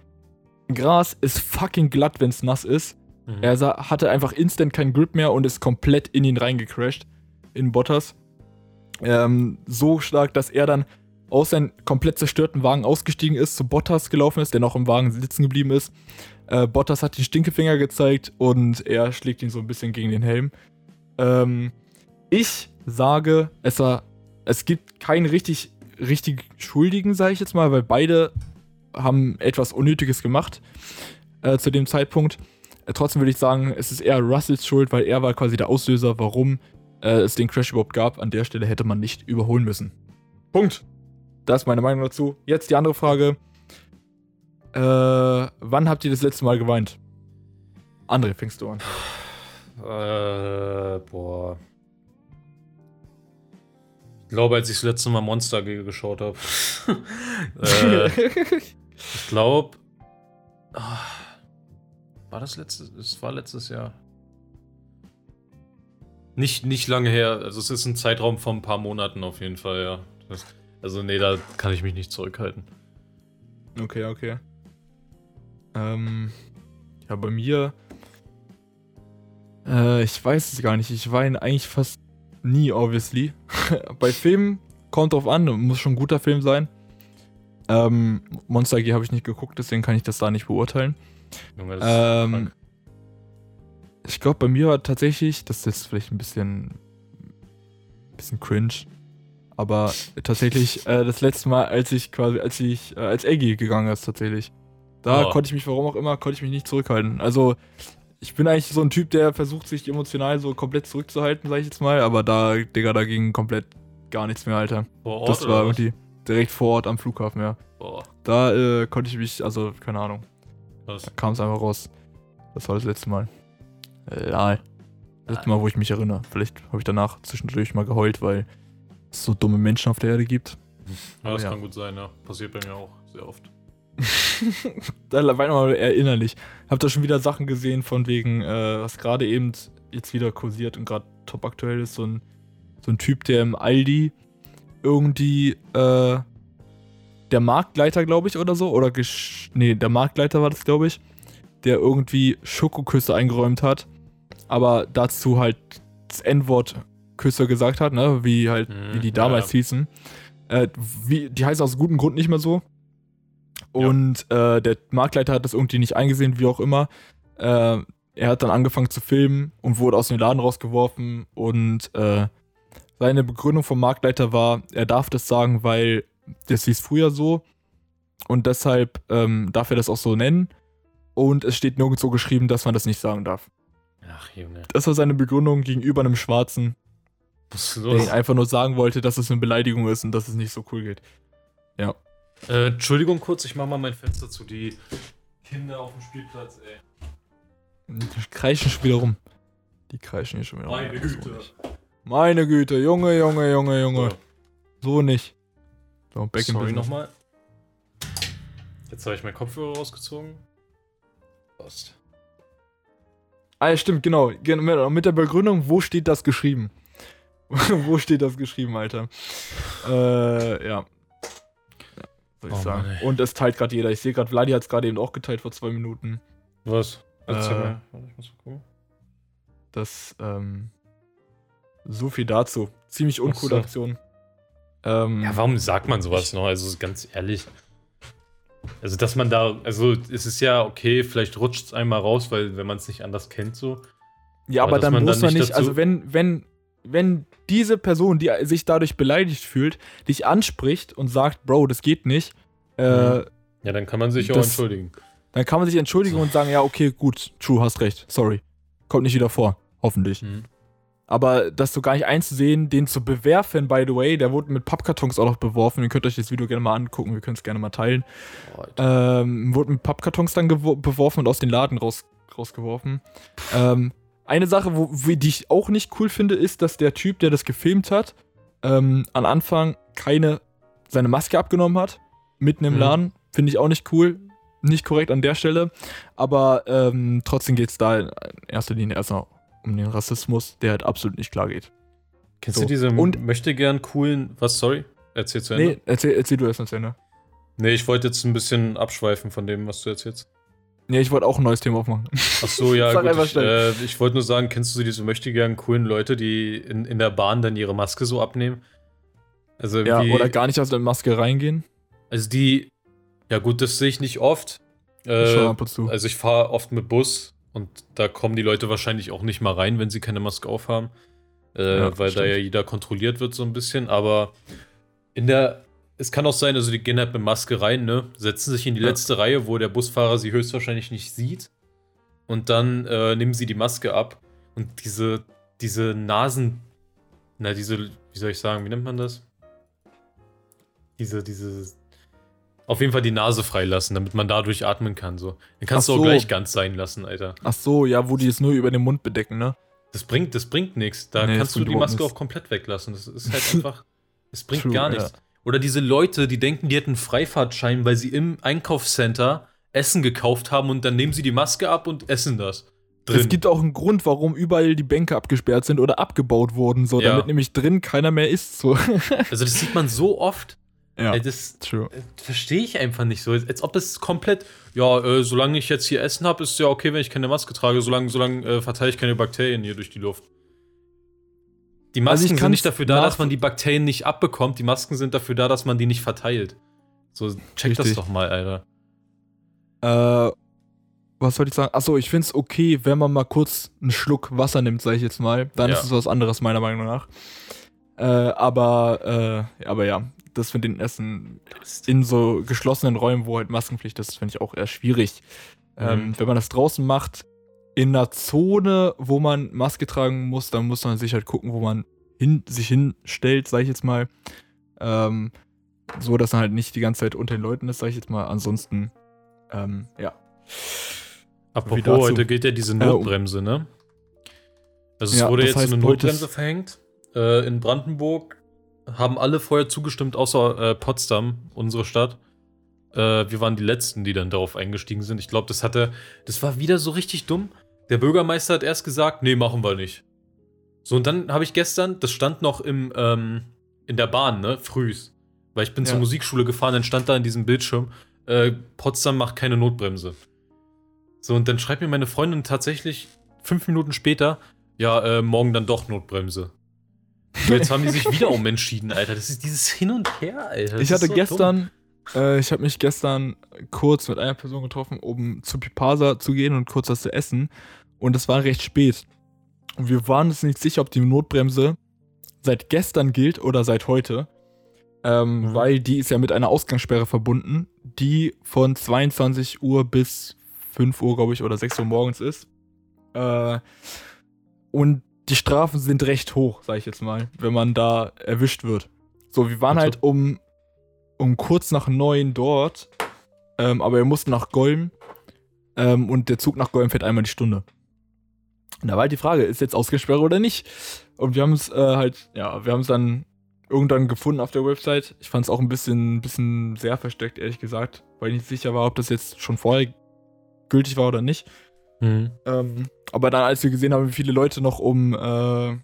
Gras ist fucking glatt, wenn es nass ist. Mhm. Er sah, hatte einfach instant keinen Grip mehr und ist komplett in ihn reingecrashed. In Bottas. Ähm, so stark, dass er dann aus seinem komplett zerstörten Wagen ausgestiegen ist, zu Bottas gelaufen ist, der noch im Wagen sitzen geblieben ist. Äh, Bottas hat den Stinkefinger gezeigt und er schlägt ihn so ein bisschen gegen den Helm. Ähm, ich sage, es, war, es gibt keinen richtig, richtig Schuldigen, sage ich jetzt mal, weil beide haben etwas Unnötiges gemacht äh, zu dem Zeitpunkt. Äh, trotzdem würde ich sagen, es ist eher Russells Schuld, weil er war quasi der Auslöser, warum äh, es den Crash überhaupt gab. An der Stelle hätte man nicht überholen müssen. Punkt. Das ist meine Meinung dazu. Jetzt die andere Frage. Äh, wann habt ihr das letzte Mal geweint? André, fängst du an. Äh, boah. Ich glaube, als ich das letzte Mal Monster geschaut habe. äh, ich glaube. war das letztes? Es war letztes Jahr. Nicht, nicht lange her. Also es ist ein Zeitraum von ein paar Monaten auf jeden Fall, ja. Das, also nee, da kann ich mich nicht zurückhalten. Okay, okay. Ähm, ja, bei mir. Äh, ich weiß es gar nicht. Ich weine eigentlich fast nie, obviously. bei Filmen kommt drauf an, muss schon ein guter Film sein. Ähm, Monster AG habe ich nicht geguckt, deswegen kann ich das da nicht beurteilen. Junge, Ähm, ich glaube, bei mir war tatsächlich, das ist vielleicht ein bisschen, bisschen cringe, aber tatsächlich äh, das letzte Mal, als ich quasi, als ich, äh, als Eggy gegangen ist, tatsächlich. Da Oh. konnte ich mich, warum auch immer, konnte ich mich nicht zurückhalten. Also, ich bin eigentlich so ein Typ, der versucht, sich emotional so komplett zurückzuhalten, sag ich jetzt mal, aber da, Digga, da ging komplett gar nichts mehr, Alter. Vor Ort das war was? irgendwie direkt vor Ort am Flughafen, ja. Boah, Da äh, konnte ich mich, also, keine Ahnung. krass. kam es einfach raus. Das war das letzte Mal. Äh. Das letzte Mal, wo ich mich erinnere. Vielleicht habe ich danach zwischendurch mal geheult, weil es so dumme Menschen auf der Erde gibt. Ja, das ja. kann gut sein, ja. Passiert bei mir auch sehr oft. da war mal erinnerlich. Hab da schon wieder Sachen gesehen, von wegen, äh, was gerade eben jetzt wieder kursiert und gerade top aktuell ist. So ein, so ein Typ, der im Aldi irgendwie, äh, der Marktleiter, glaube ich, oder so, oder, nee, der Marktleiter war das, glaube ich, der irgendwie Schokoküsse eingeräumt hat, aber dazu halt das N-Wort Küsse gesagt hat, ne, wie halt, Mhm, wie die damals ja. hießen. Äh, wie, die heißen aus gutem Grund nicht mehr so. Und äh, der Marktleiter hat das irgendwie nicht eingesehen, wie auch immer. Äh, er hat dann angefangen zu filmen und wurde aus dem Laden rausgeworfen. Und äh, seine Begründung vom Marktleiter war, er darf das sagen, weil das hieß früher so. Und deshalb ähm, darf er das auch so nennen. Und es steht nirgendwo geschrieben, dass man das nicht sagen darf. Ach, Junge. Das war seine Begründung gegenüber einem Schwarzen, der einfach nur sagen wollte, dass es eine Beleidigung ist und dass es nicht so cool geht. Äh, Entschuldigung kurz, ich mach mal mein Fenster zu. Die Kinder auf dem Spielplatz, ey. Die kreischen schon wieder rum. Die kreischen hier schon wieder Meine rum. So Güte. nicht. Meine Güte, Junge, Junge, Junge, Junge. So, So nicht. So, back sorry nochmal. Jetzt habe ich meinen Kopfhörer rausgezogen. Passt. Ah, ja, stimmt, genau. Gen- Mit mit der Begründung, wo steht das geschrieben? wo steht das geschrieben, Alter? Äh, ja. Ja soll ich Oh sagen. Mann. Und es teilt gerade jeder. Ich sehe gerade, Vladi hat es gerade eben auch geteilt vor zwei Minuten. Was? Erzähl Äh, mal. Warte, ich muss mal gucken. Das, ähm, so viel dazu. Ziemlich uncoole so. Aktion. Ähm, Ja, warum sagt man sowas noch? Also ganz ehrlich. Also, dass man da, also es ist ja okay, vielleicht rutscht es einmal raus, weil wenn man es nicht anders kennt, so. Ja, Aber aber dann man muss man nicht nicht, dazu- also wenn, wenn, wenn diese Person, die sich dadurch beleidigt fühlt, dich anspricht und sagt, Bro, das geht nicht, äh, Mhm. Ja, dann kann man sich auch Das- entschuldigen. dann kann man sich entschuldigen und sagen, ja, okay, gut, true, hast recht, sorry. Kommt nicht wieder vor, hoffentlich. Mhm. Aber das so gar nicht einzusehen, den zu bewerfen, by the way, der wurde mit Pappkartons auch noch beworfen. Ihr könnt euch das Video gerne mal angucken, wir können es gerne mal teilen. Ähm, wurde mit Pappkartons dann beworfen und aus den Laden raus, rausgeworfen. Ähm, eine Sache, wo, die ich auch nicht cool finde, ist, dass der Typ, der das gefilmt hat, ähm, am Anfang keine, seine Maske abgenommen hat, mitten im Mhm. Laden. Finde ich auch nicht cool. Nicht korrekt an der Stelle. Aber ähm, trotzdem geht es da in erster Linie erstmal um den Rassismus, der halt absolut nicht klar geht. Kennst so. du diese Und- möchte gern coolen, was, sorry? Erzähl zu Ende. Nee, erzähl, erzähl du erst mal zu Ende. Nee, ich wollte jetzt ein bisschen abschweifen von dem, was du erzählst. Nee, ich wollte auch ein neues Thema aufmachen. Ach so, ja, gut. Ich, äh, ich wollte nur sagen, kennst du diese möchte gern coolen Leute, die in, in der Bahn dann ihre Maske so abnehmen? Also Ja, oder gar nicht aus der Maske reingehen. also die, ja gut, das sehe ich nicht oft. Äh, ab und zu. also ich fahre oft mit Bus und da kommen die Leute wahrscheinlich auch nicht mal rein, wenn sie keine Maske aufhaben. Äh, Ja, weil da stimmt. ja jeder kontrolliert wird so ein bisschen. Aber in der, es kann auch sein, also die gehen halt mit Maske rein, ne? Setzen sich in die Ja. letzte Reihe, wo der Busfahrer sie höchstwahrscheinlich nicht sieht. Und dann äh, nehmen sie die Maske ab. Und diese, diese Nasen, na, diese, wie soll ich sagen, wie nennt man das? Diese, diese, auf jeden Fall die Nase freilassen, damit man dadurch atmen kann, so. Dann kannst Ach du auch so. gleich ganz sein lassen, Alter. Ach so, ja, wo die es nur über den Mund bedecken, ne? Das bringt, das bringt nichts. Da Nee, kannst du die Maske nichts. auch komplett weglassen. Das ist halt einfach, es bringt True, gar ja. Oder diese Leute, die denken, die hätten Freifahrtschein, weil sie im Einkaufscenter Essen gekauft haben und dann nehmen sie die Maske ab und essen das. Drin. Es gibt auch einen Grund, warum überall die Bänke abgesperrt sind oder abgebaut wurden, so, Ja. damit nämlich drin keiner mehr isst. So. also das sieht man so oft. ja, das true. äh, verstehe ich einfach nicht so. Als ob das komplett, ja, äh, solange ich jetzt hier Essen habe, ist es ja okay, wenn ich keine Maske trage. Solange, solange äh, verteile ich keine Bakterien hier durch die Luft. Die Also Masken sind kann's nicht dafür da, dass man die Bakterien nicht abbekommt. Die Masken sind dafür da, dass man die nicht verteilt. So, check das Richtig. doch mal, Alter. Äh, was wollte ich sagen? Achso, ich finde es okay, wenn man mal kurz einen Schluck Wasser nimmt, sage ich jetzt mal. Dann Ja. ist es was anderes, meiner Meinung nach. Äh, aber, äh, aber ja, das mit den Essen in so geschlossenen Räumen, wo halt Maskenpflicht ist, finde ich auch eher schwierig. Ähm, Mhm. wenn man das draußen macht, in einer Zone, wo man Maske tragen muss, dann muss man sich halt gucken, wo man hin, sich hinstellt, sage ich jetzt mal. Ähm, so, dass man halt nicht die ganze Zeit unter den Leuten ist, sage ich jetzt mal. Ansonsten, ähm, ja. Apropos, heute gilt ja diese Notbremse, ne? Also es Ja, wurde jetzt heißt, eine Notbremse verhängt. Äh, in Brandenburg haben alle vorher zugestimmt, außer äh, Potsdam, unsere Stadt. Äh, wir waren die Letzten, die dann darauf eingestiegen sind. Ich glaube, das hatte, das war wieder so richtig dumm. Der Bürgermeister hat erst gesagt, nee, machen wir nicht. So, und dann habe ich gestern, das stand noch im, ähm, in der Bahn, ne, frühs. Weil ich bin Ja. zur Musikschule gefahren, dann stand da in diesem Bildschirm, äh, Potsdam macht keine Notbremse. So, und dann schreibt mir meine Freundin tatsächlich fünf Minuten später, ja, äh, morgen dann doch Notbremse. So, jetzt haben die sich wieder umentschieden, Alter. Das ist dieses Hin und Her, Alter. Das ich hatte so gestern, äh, ich habe mich gestern kurz mit einer Person getroffen, um zu Pipasa zu gehen und kurz was zu essen. Und es war recht spät. Und wir waren uns nicht sicher, ob die Notbremse seit gestern gilt oder seit heute. Ähm, Mhm. Weil die ist ja mit einer Ausgangssperre verbunden, die von 22 Uhr bis 5 Uhr, glaube ich, oder 6 Uhr morgens ist. Äh, und die Strafen sind recht hoch, sage ich jetzt mal, wenn man da erwischt wird. So, wir waren halt um, um kurz nach neun dort, ähm, aber wir mussten nach Golm ähm, und der Zug nach Golm fährt einmal die Stunde. Und da war halt die Frage, ist jetzt Ausgangssperre oder nicht? Und wir haben es äh, halt, ja, wir haben es dann irgendwann gefunden auf der Website. Ich fand es auch ein bisschen, bisschen sehr versteckt, ehrlich gesagt, weil ich nicht sicher war, ob das jetzt schon vorher gültig war oder nicht. dumm. Ähm, aber dann, als wir gesehen haben, wie viele Leute noch um, äh,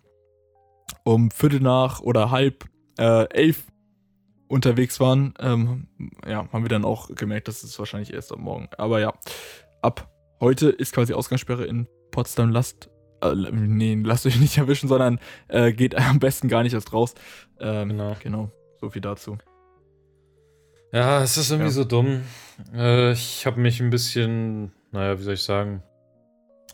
um Viertel nach oder halb äh, elf unterwegs waren, ähm, ja, haben wir dann auch gemerkt, dass es wahrscheinlich erst am Morgen. Aber ja, ab heute ist quasi Ausgangssperre in Potsdam. Lasst, äh, nee, lasst euch nicht erwischen, sondern äh, geht am besten gar nicht erst raus. Ähm, Genau. genau. So viel dazu. Ja, es ist irgendwie Ja. so dumm. Äh, ich habe mich ein bisschen, naja, wie soll ich sagen,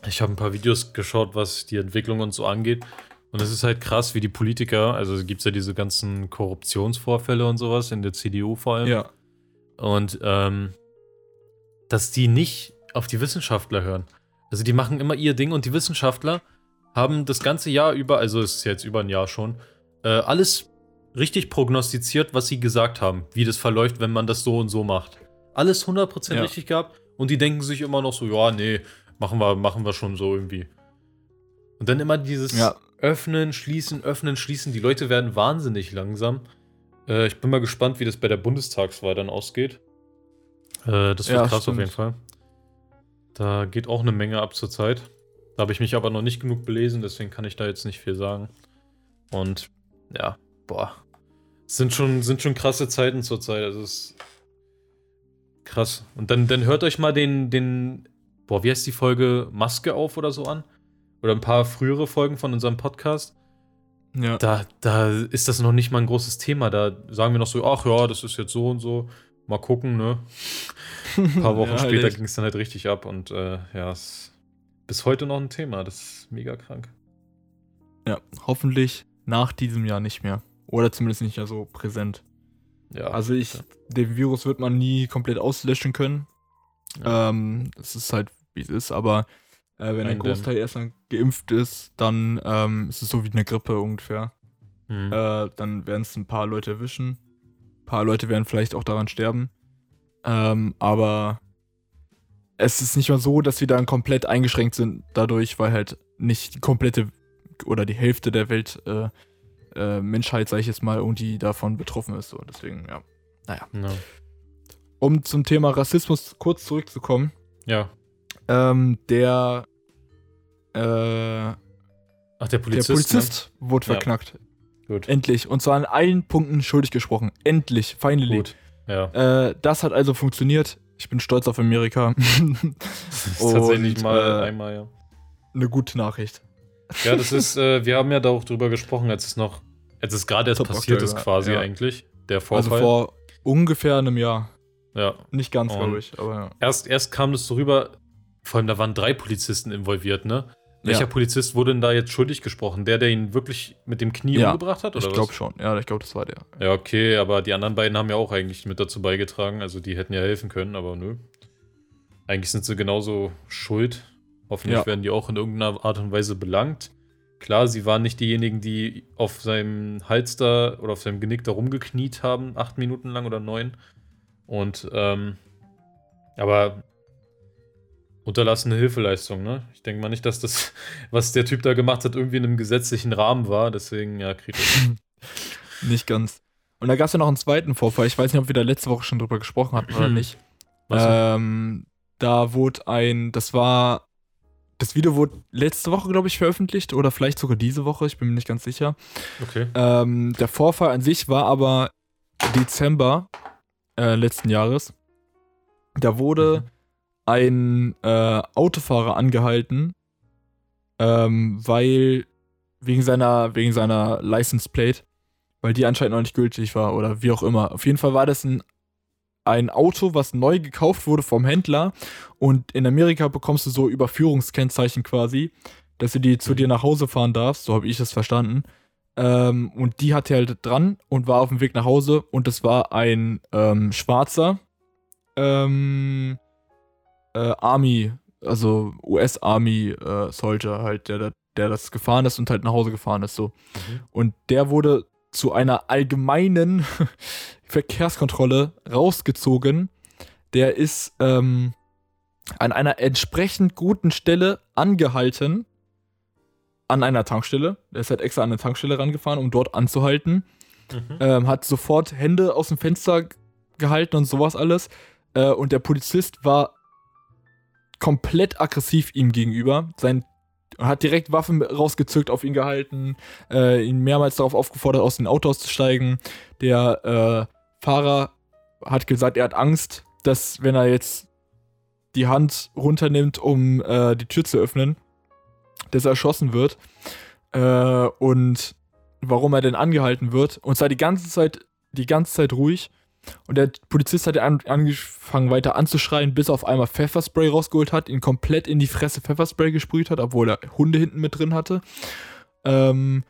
ich habe ein paar Videos geschaut, was die Entwicklung und so angeht. Und es ist halt krass, wie die Politiker, also gibt es ja diese ganzen Korruptionsvorfälle und sowas in der CDU vor allem. Ja. Und ähm, dass die nicht auf die Wissenschaftler hören. Also die machen immer ihr Ding und die Wissenschaftler haben das ganze Jahr über, also es ist jetzt über ein Jahr schon, äh, alles richtig prognostiziert, was sie gesagt haben, wie das verläuft, wenn man das so und so macht. Alles 100% Ja. richtig gehabt und die denken sich immer noch so, ja, nee, machen wir, machen wir schon so irgendwie. Und dann immer dieses Ja. Öffnen, Schließen, Öffnen, Schließen. Die Leute werden wahnsinnig langsam. Äh, ich bin mal gespannt, wie das bei der Bundestagswahl dann ausgeht. Äh, das wird Ja, krass stimmt. auf jeden Fall. Da geht auch eine Menge ab zur Zeit. Da habe ich mich aber noch nicht genug belesen, deswegen kann ich da jetzt nicht viel sagen. Und ja, boah. Es sind schon, sind schon krasse Zeiten zur Zeit. Also es ist krass. Und dann, dann hört euch mal den, den, boah, wie heißt die Folge Maske auf oder so an? Oder ein paar frühere Folgen von unserem Podcast. Ja. Da, da ist das noch nicht mal ein großes Thema. Da sagen wir noch so, ach ja, das ist jetzt so und so. Mal gucken, ne? Ein paar Wochen Ja, später ging es dann halt richtig ab und äh, ja, es ist bis heute noch ein Thema. Das ist mega krank. Ja, hoffentlich nach diesem Jahr nicht mehr. Oder zumindest nicht mehr so präsent. Ja. Also ich, ja. den Virus wird man nie komplett auslöschen können. Ja. Ähm, das ist halt, wie es ist, aber äh, wenn ein. Großteil erstmal geimpft ist, dann ähm, ist es so wie eine Grippe ungefähr. Hm. Äh, dann werden es ein paar Leute erwischen. Ein paar Leute werden vielleicht auch daran sterben. Ähm, aber es ist nicht mal so, dass wir dann komplett eingeschränkt sind dadurch, weil halt nicht die komplette oder die Hälfte der Welt äh, äh, Menschheit, sag ich jetzt mal, irgendwie davon betroffen ist. So. Deswegen, ja. ja. Um zum Thema Rassismus kurz zurückzukommen. ja. Ähm, der, äh, Ach, der Polizist. der Polizist wurde Ja. verknackt. Gut. Endlich. Und zwar an allen Punkten schuldig gesprochen. Endlich. Finally. Gut. Ja. Äh, das hat also funktioniert. Ich bin stolz auf Amerika. Das ist tatsächlich Und, mal äh, einmal, ja. Eine gute Nachricht. Ja, das ist, äh, wir haben ja da auch drüber gesprochen, als es noch, als es gerade erst Top passiert ist, quasi ja. eigentlich. Der Also Vorfall. vor ungefähr einem Jahr. ja. Nicht ganz, glaube ich, aber ja. Erst, erst kam das so rüber, vor allem da waren drei Polizisten involviert, ne? Welcher Ja. Polizist wurde denn da jetzt schuldig gesprochen? Der, der ihn wirklich mit dem Knie Ja, umgebracht hat, oder Ich glaube schon. Ja, ich glaube, das war der. Ja, okay, aber die anderen beiden haben ja auch eigentlich mit dazu beigetragen. Also die hätten ja helfen können, aber nö. Eigentlich sind sie genauso schuld. Hoffentlich Ja. werden die auch in irgendeiner Art und Weise belangt. Klar, sie waren nicht diejenigen, die auf seinem Hals da oder auf seinem Genick da rumgekniet haben, acht Minuten lang oder neun. Und, ähm, aber unterlassene Hilfeleistung, ne? Ich denke mal nicht, dass das, was der Typ da gemacht hat, irgendwie in einem gesetzlichen Rahmen war. Deswegen, ja, kritisch. Nicht ganz. Und da gab es ja noch einen zweiten Vorfall. Ich weiß nicht, ob wir da letzte Woche schon drüber gesprochen hatten oder nicht. Was? Ähm, da wurde ein, das war, das Video wurde letzte Woche, glaube ich, veröffentlicht oder vielleicht sogar diese Woche, ich bin mir nicht ganz sicher. okay. Ähm, der Vorfall an sich war aber Dezember äh, letzten Jahres. Da wurde Mhm. Ein äh, Autofahrer angehalten, ähm, weil wegen seiner, wegen seiner License Plate, weil die anscheinend noch nicht gültig war oder wie auch immer. Auf jeden Fall war das ein, ein Auto, was neu gekauft wurde vom Händler und in Amerika bekommst du so Überführungskennzeichen quasi, dass du die zu Mhm. dir nach Hause fahren darfst, so habe ich das verstanden. Ähm, und die hatte er halt dran und war auf dem Weg nach Hause und das war ein ähm, schwarzer ähm, äh, Army, also US-Army äh, Soldier halt, der, der das gefahren ist und halt nach Hause gefahren ist so. Mhm. Und der wurde zu einer allgemeinen Verkehrskontrolle rausgezogen. Der ist ähm, an einer entsprechend guten Stelle angehalten. An einer Tankstelle. Der ist halt extra an eine Tankstelle rangefahren, um dort anzuhalten. Mhm. Ähm, hat sofort Hände aus dem Fenster gehalten und sowas alles. Äh, und der Polizist war komplett aggressiv ihm gegenüber. Sein hat direkt Waffen rausgezückt, auf ihn gehalten, äh, ihn mehrmals darauf aufgefordert, aus dem Auto auszusteigen. Der äh, Fahrer hat gesagt, er hat Angst, dass wenn er jetzt die Hand runternimmt, um äh, die Tür zu öffnen, dass er erschossen wird. Äh, und warum er denn angehalten wird. Und zwar die ganze Zeit, die ganze Zeit ruhig. Und der Polizist hat an, angefangen weiter anzuschreien, bis er auf einmal Pfefferspray rausgeholt hat, ihn komplett in die Fresse Pfefferspray gesprüht hat, obwohl er Hunde hinten mit drin hatte. Ähm,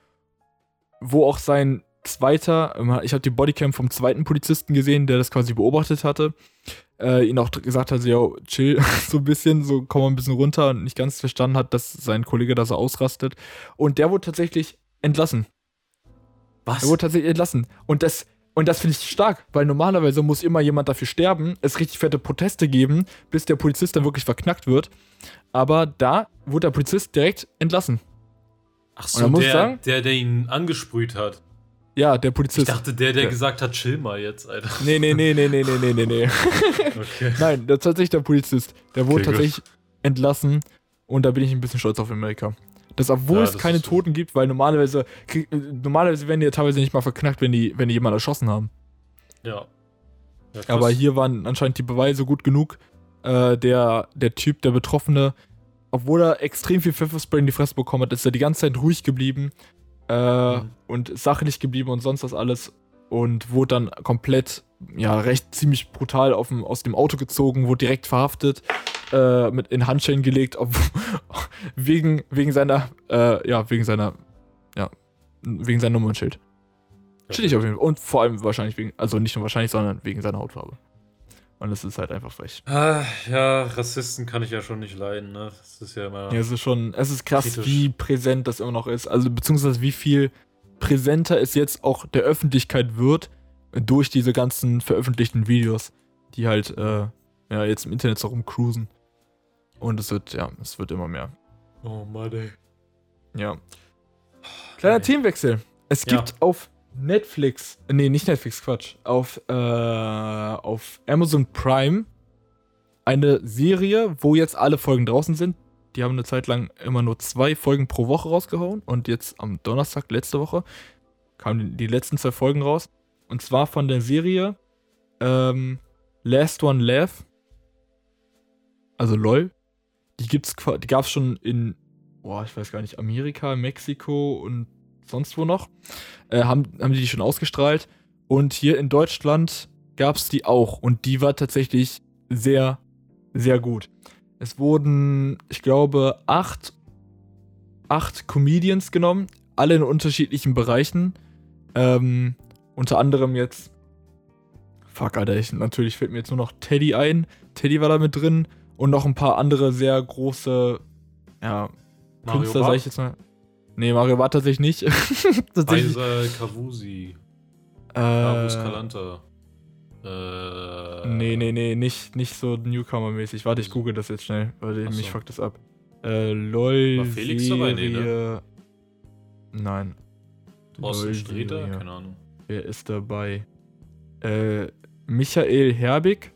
wo auch sein zweiter, ich habe die Bodycam vom zweiten Polizisten gesehen, der das quasi beobachtet hatte, äh, ihn auch gesagt hat, ja, chill so ein bisschen, so komm mal ein bisschen runter und nicht ganz verstanden hat, dass sein Kollege da so ausrastet. Und der wurde tatsächlich entlassen. Was? Er wurde tatsächlich entlassen. Und das, und das finde ich stark, weil normalerweise muss immer jemand dafür sterben, es richtig fette Proteste geben, bis der Polizist dann wirklich verknackt wird. Aber da wurde der Polizist direkt entlassen. Ach so, der, sagen, der, der ihn angesprüht hat. Ja, der Polizist. Ich dachte, der, der ja. gesagt hat, chill mal jetzt, Alter. Nee, nee, nee, nee, nee, nee, nee, nee. okay. Nein, das ist tatsächlich der Polizist. Der wurde okay, tatsächlich gut. entlassen und da bin ich ein bisschen stolz auf Amerika. Dass obwohl ja, es das keine Toten gibt, weil normalerweise, normalerweise werden die ja teilweise nicht mal verknackt, wenn die, wenn die jemanden erschossen haben. Ja. ja Aber hier waren anscheinend die Beweise gut genug. Äh, der, der Typ, der Betroffene, obwohl er extrem viel Pfefferspray in die Fresse bekommen hat, ist er die ganze Zeit ruhig geblieben äh, mhm. und sachlich geblieben und sonst was alles. Und wurde dann komplett, ja, recht ziemlich brutal dem, aus dem Auto gezogen, wurde direkt verhaftet äh, mit in Handschellen gelegt, ob, wegen, wegen seiner, äh, ja, wegen seiner, ja, wegen seinem Nummernschild. Chillig auf jeden Fall. Und vor allem wahrscheinlich wegen, also nicht nur wahrscheinlich, sondern wegen seiner Hautfarbe. Und es ist halt einfach frech. Ah, ja, Rassisten kann ich ja schon nicht leiden, ne? Das ist ja immer. Ja, es ist schon, es ist krass, kritisch. wie präsent das immer noch ist. Also, beziehungsweise wie viel präsenter es jetzt auch der Öffentlichkeit wird durch diese ganzen veröffentlichten Videos, die halt, äh, ja, jetzt im Internet so rumcruisen. Und es wird, ja, es wird immer mehr. Oh Mann, ey. Ja. Kleiner okay. Themenwechsel. Es gibt ja. auf Netflix, nee, nicht Netflix, Quatsch, auf, äh, auf Amazon Prime eine Serie, wo jetzt alle Folgen draußen sind. Die haben eine Zeit lang immer nur zwei Folgen pro Woche rausgehauen und jetzt am Donnerstag letzte Woche kamen die letzten zwei Folgen raus. Und zwar von der Serie ähm, Last One Laugh. Also LOL. Die gibt's, die gab's schon in, boah, ich weiß gar nicht, Amerika, Mexiko und sonst wo noch. Äh, haben, haben die die schon ausgestrahlt. Und hier in Deutschland gab's die auch. Und die war tatsächlich sehr, sehr gut. Es wurden, ich glaube, acht, acht Comedians genommen, alle in unterschiedlichen Bereichen. Ähm, unter anderem jetzt. Fuck, Alter, ich, natürlich fällt mir jetzt nur noch Teddy ein. Teddy war da mit drin und noch ein paar andere sehr große, ja, Mario Künstler, sag ich jetzt mal. Nee, Mario war tatsächlich nicht. tatsächlich. Kaiser Kavusi. Äh, Kavus Kalanta. Äh, nee, nee, nee, nicht, nicht so Newcomer-mäßig. Warte, ich google das jetzt schnell, weil Achso. mich fuckt das ab. Äh, LOL. War Felix dabei? Nee, ne? Nein. Thorsten Sträter? Keine Ahnung. Wer ist dabei? Äh, Michael Herbig.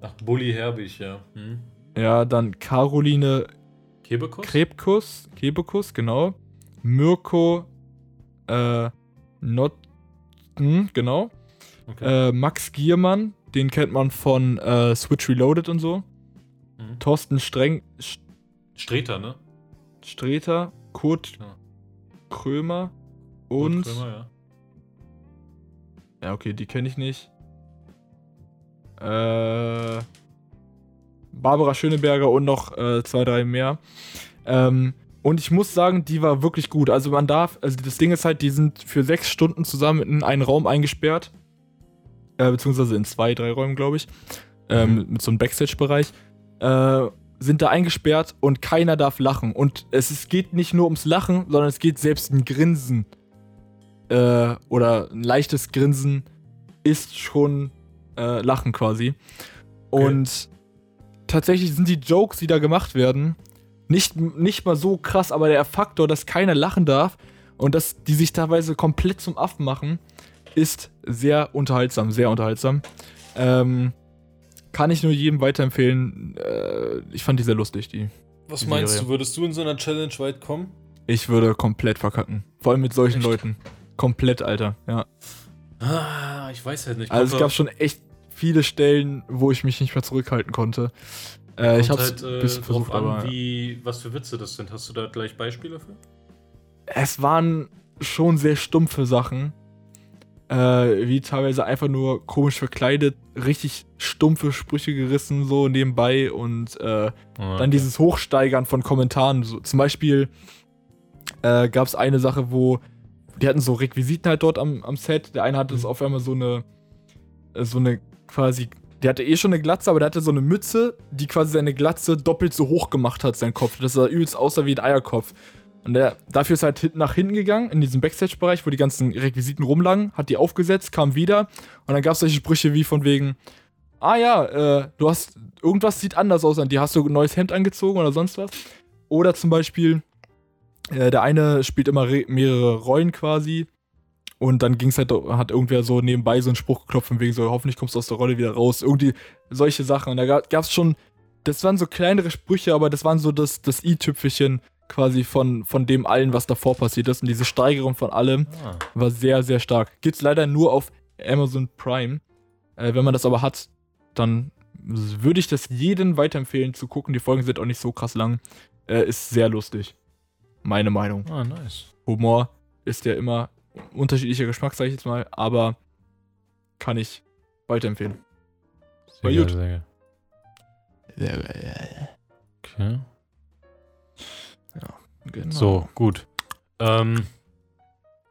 Ach, Bully Herbig, ja. Hm. Ja, dann Caroline Kebekus? Krebkus, Kebekus, genau. Mirko äh, Not, hm, genau. Okay. Äh, Max Giermann, den kennt man von äh, Switch Reloaded und so. Mhm. Thorsten Streng. St Streter, ne? Streter, Kurt ja. Krömer und. Kurt Krömer, ja. Ja, okay, die kenne ich nicht. Äh, Barbara Schöneberger und noch äh, zwei, drei mehr. Ähm, und ich muss sagen, die war wirklich gut. Also man darf, also das Ding ist halt, die sind für sechs Stunden zusammen in einen Raum eingesperrt. Äh, beziehungsweise in zwei, drei Räumen, glaube ich. Ähm, mhm. Mit so einem Backstage-Bereich. Äh, sind da eingesperrt und keiner darf lachen. Und es, es geht nicht nur ums Lachen, sondern es geht selbst ein Grinsen. Äh, oder ein leichtes Grinsen ist schon äh, Lachen quasi. Und tatsächlich sind die Jokes, die da gemacht werden, nicht, nicht mal so krass, aber der Faktor, dass keiner lachen darf und dass die sich teilweise komplett zum Affen machen, ist sehr unterhaltsam, sehr unterhaltsam. Ähm, kann ich nur jedem weiterempfehlen. Äh, ich fand die sehr lustig, die. Was die meinst Serie. du, würdest du in so einer Challenge weit kommen? Ich würde komplett verkacken. Vor allem mit solchen echt? Leuten. Komplett, Alter, ja. Ah, ich weiß halt nicht. Also es gab schon echt viele Stellen, wo ich mich nicht mehr zurückhalten konnte. Äh, ich hab's halt, ein äh, bisschen versucht, an, aber wie, was für Witze das sind. Hast du da gleich Beispiele für? es waren schon sehr stumpfe Sachen. Äh, wie teilweise einfach nur komisch verkleidet, richtig stumpfe Sprüche gerissen, so nebenbei und äh, Ah, dann dieses Hochsteigern von Kommentaren. So, zum Beispiel äh, gab es eine Sache, wo die hatten so Requisiten halt dort am, am Set. Der eine hatte Mhm. es auf einmal so eine, äh, so eine quasi, der hatte eh schon eine Glatze, aber der hatte so eine Mütze, die quasi seine Glatze doppelt so hoch gemacht hat, sein Kopf. Das sah übelst aussah wie ein Eierkopf. Und der, dafür ist er halt nach hinten gegangen, in diesem Backstage-Bereich, wo die ganzen Requisiten rumlagen, hat die aufgesetzt, kam wieder und dann gab es solche Sprüche wie von wegen, ah ja, äh, du hast, irgendwas sieht anders aus an dir, hast du ein neues Hemd angezogen oder sonst was? Oder zum Beispiel, äh, der eine spielt immer re- mehrere Rollen quasi und dann ging es halt, hat irgendwer so nebenbei so einen Spruch geklopft von wegen so, hoffentlich kommst du aus der Rolle wieder raus, irgendwie solche Sachen und da gab es schon, das waren so kleinere Sprüche, aber das waren so das, das i-Tüpfelchen quasi von, von dem allen, was davor passiert ist und diese Steigerung von allem Ah, war sehr, sehr stark. Gibt's leider nur auf Amazon Prime. Äh, wenn man das aber hat, dann würde ich das jedem weiterempfehlen zu gucken. Die Folgen sind auch nicht so krass lang. Äh, ist sehr lustig. Meine Meinung. ah, nice. Humor ist ja immer unterschiedlicher Geschmack, sag ich jetzt mal, aber kann ich weiterempfehlen. Sehr geil, gut. sehr geil. Okay. Genau. So, gut. Ähm,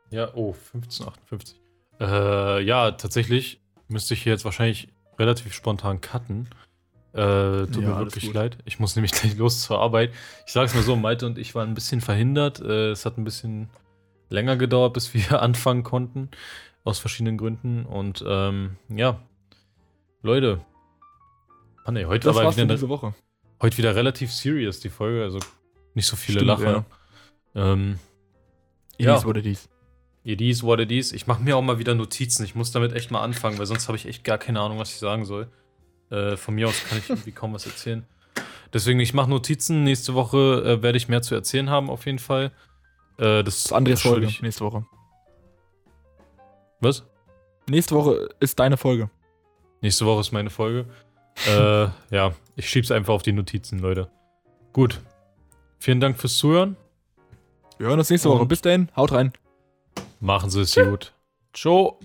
ja, oh, 1558. Äh, ja, tatsächlich müsste ich hier jetzt wahrscheinlich relativ spontan cutten. Äh, tut Ja, mir wirklich leid. Ich muss nämlich gleich los zur Arbeit. Ich sag's mal so, Malte und ich waren ein bisschen verhindert. Äh, es hat ein bisschen länger gedauert, bis wir anfangen konnten. Aus verschiedenen Gründen. Und ähm, ja, Leute. Mann, ey, heute das war wieder, eine, diese Woche. heute wieder relativ serious, die Folge. Also nicht so viele Stimmt, Lacher. Ähm, Ja. Ja. Dies wurde dies. It is what it is. Ich mache mir auch mal wieder Notizen. Ich muss damit echt mal anfangen, weil sonst habe ich echt gar keine Ahnung, was ich sagen soll. Äh, von mir aus kann ich irgendwie kaum was erzählen. Deswegen, ich mache Notizen. Nächste Woche äh, werde ich mehr zu erzählen haben, auf jeden Fall. Äh, das Das ist Andres Folge. Nächste Woche. Was? Nächste Woche ist deine Folge. Nächste Woche ist meine Folge. äh, ja, ich schieb's einfach auf die Notizen, Leute. Gut. Vielen Dank fürs Zuhören. Wir hören uns nächste Woche. Und- Bis dahin. Haut rein. Machen Sie es gut. Ciao.